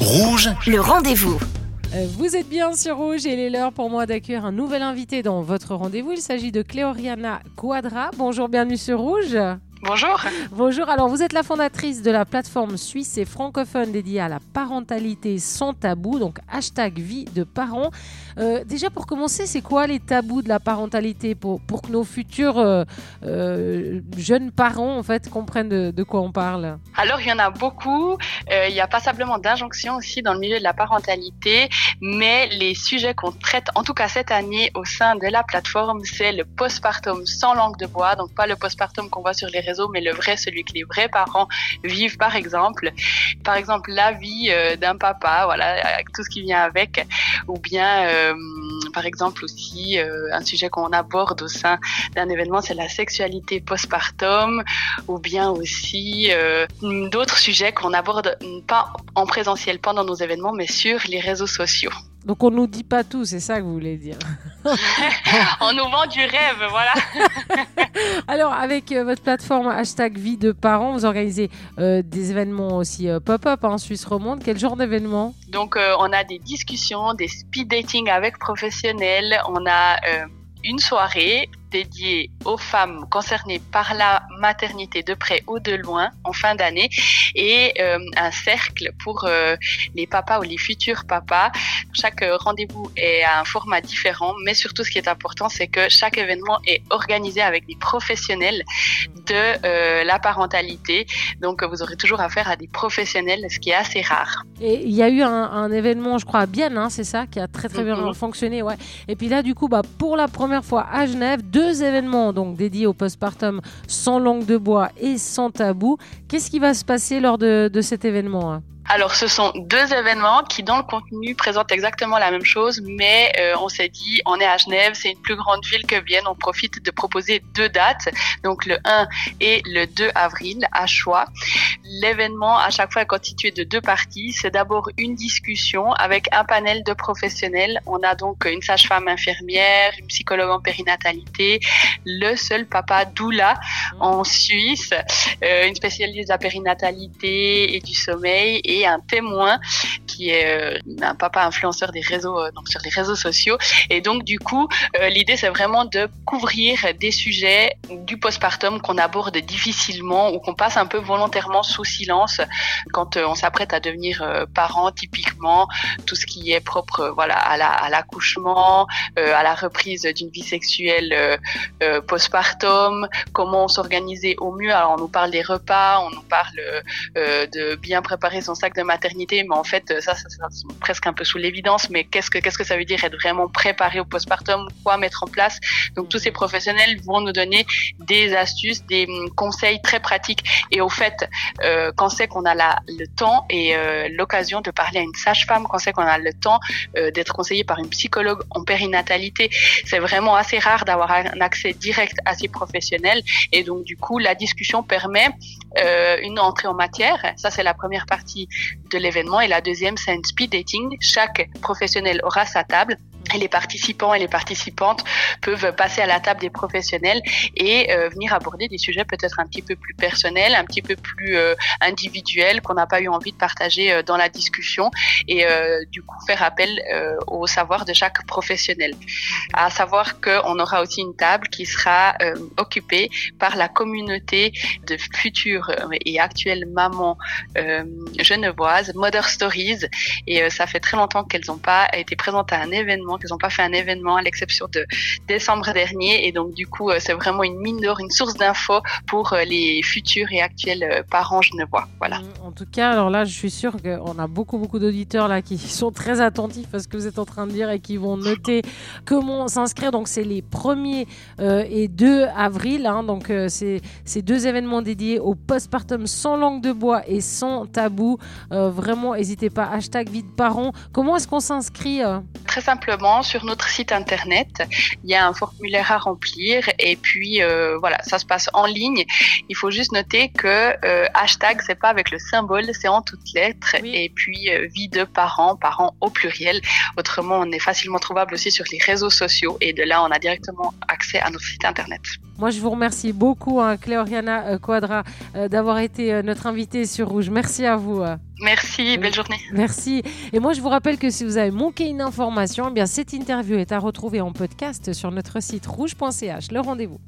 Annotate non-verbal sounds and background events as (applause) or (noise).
Rouge, Le rendez-vous. Euh, Vous êtes bien sur Rouge et il est l'heure pour moi d'accueillir un nouvel invité dans votre rendez-vous. Il s'agit de Cléoriana Quadra. Bonjour, bienvenue sur Rouge. Bonjour. Bonjour, alors vous êtes la fondatrice de la plateforme suisse et francophone dédiée à la parentalité sans tabou, donc hashtag vie de parents. Euh, déjà pour commencer, c'est quoi les tabous de la parentalité pour, pour que nos futurs euh, euh, jeunes parents en fait comprennent de, de quoi on parle? Alors, il y en a beaucoup. Il y a passablement d'injonctions aussi dans le milieu de la parentalité, mais les sujets qu'on traite, en tout cas cette année, au sein de la plateforme, c'est le postpartum sans langue de bois. Donc, pas le postpartum qu'on voit sur les mais le vrai, celui que les vrais parents vivent, par exemple. Par exemple, la vie euh, d'un papa, voilà, avec tout ce qui vient avec. Ou bien, euh, par exemple, aussi, euh, un sujet qu'on aborde au sein d'un événement, c'est la sexualité postpartum. Ou bien aussi, d'autres sujets qu'on aborde pas en présentiel pendant nos événements, mais sur les réseaux sociaux. Donc on nous dit pas tout, c'est ça que vous voulez dire. (laughs) On nous vend du rêve, voilà. (laughs) Alors, avec euh, votre plateforme hashtag vie de parents, vous organisez euh, des événements aussi euh, pop-up en Suisse romande. Quel genre d'événements Donc, on a des discussions, des speed dating avec professionnels. On a une soirée dédiée aux femmes concernées par la maternité de près ou de loin en fin d'année et euh, un cercle pour euh, les papas ou les futurs papas. Chaque rendez-vous est à un format différent, mais surtout ce qui est important, c'est que chaque événement est organisé avec des professionnels de euh, la parentalité. Donc, vous aurez toujours affaire à des professionnels, ce qui est assez rare. Et il y a eu un, un événement, je crois, à Bienne, hein, c'est ça, qui a très très bien Mhm. fonctionné. Ouais. Et puis là, du coup, bah, pour la première fois à Genève, deux événements donc dédiés au postpartum sans langue de bois et sans tabou. Qu'est-ce qui va se passer lors de, de cet événement hein? Alors, ce sont deux événements qui, dans le contenu, présentent exactement la même chose, mais euh, on s'est dit, on est à Genève, c'est une plus grande ville que Vienne, on profite de proposer deux dates, donc le 1 et le 2 avril, à choix. L'événement, à chaque fois, est constitué de deux parties. C'est d'abord une discussion avec un panel de professionnels. On a donc une sage-femme infirmière, une psychologue en périnatalité, le seul papa doula en Suisse, euh, une spécialiste de la périnatalité et du sommeil et un témoin qui est euh, un papa influenceur des réseaux, euh, donc sur les réseaux sociaux. Et donc du coup, euh, l'idée c'est vraiment de couvrir des sujets du postpartum qu'on aborde difficilement ou qu'on passe un peu volontairement sous silence quand on s'apprête à devenir parent. Typiquement, tout ce qui est propre, voilà, à la à l'accouchement, euh, à la reprise d'une vie sexuelle postpartum, comment s'organiser au mieux. Alors on nous parle des repas, on nous parle de bien préparer son sac de maternité, mais en fait ça, ça, ça, c'est presque un peu sous l'évidence. Mais qu'est-ce que qu'est-ce que ça veut dire être vraiment préparé au postpartum Quoi mettre en place? Donc tous ces professionnels vont nous donner des astuces, des hum, conseils très pratiques. Et au fait, euh, quand c'est qu'on a la, le temps et euh, l'occasion de parler à une sage-femme, quand c'est qu'on a le temps euh, d'être conseillé par une psychologue en périnatalité, c'est vraiment assez rare d'avoir un accès direct à ces professionnels. Et donc du coup, la discussion permet euh, une entrée en matière. Ça, c'est la première partie de l'événement. Et la deuxième, c'est un speed dating. Chaque professionnel aura sa table. Et les participants et les participantes peuvent passer à la table des professionnels et euh, venir aborder des sujets peut-être un petit peu plus personnels, un petit peu plus euh, individuels qu'on n'a pas eu envie de partager euh, dans la discussion et du coup faire appel au savoir de chaque professionnel. À savoir qu'on aura aussi une table qui sera occupée par la communauté de futures et actuelles mamans genevoises, Mother Stories, et ça fait très longtemps qu'elles n'ont pas été présentes à un événement, qu'elles n'ont pas fait un événement à l'exception de décembre dernier, et donc du coup euh, c'est vraiment une mine d'or, une source d'infos pour euh, les futurs et actuels euh, parents genevois. Voilà. Mm, En tout cas, alors là, je suis sûre qu'on a beaucoup, beaucoup d'auditeurs là qui (laughs) sont très attentifs à ce que vous êtes en train de dire et qui vont noter comment s'inscrire. Donc, c'est les 1er euh, et 2 avril. hein. donc, euh, c'est ces deux événements dédiés au postpartum sans langue de bois et sans tabou. Euh, vraiment, n'hésitez pas. Hashtag vie de parents. Comment est-ce qu'on s'inscrit Très simplement, sur notre site internet, il y a un formulaire à remplir et puis euh, voilà, ça se passe en ligne. Il faut juste noter que euh, hashtag, c'est pas avec le symbole, c'est en toutes lettres. Oui. Et puis euh, vie de parents, parents au pluriel. Autrement, on est facilement trouvable aussi sur les réseaux sociaux et de là, on a directement accès à notre site internet. Moi, je vous remercie beaucoup, hein, Cléoriana euh, Quadra, euh, d'avoir été notre invitée sur Rouge. Merci à vous. Merci, belle journée. Merci. Et moi, je vous rappelle que si vous avez manqué une information, eh bien cette interview est à retrouver en podcast sur notre site rouge.ch. Le rendez-vous.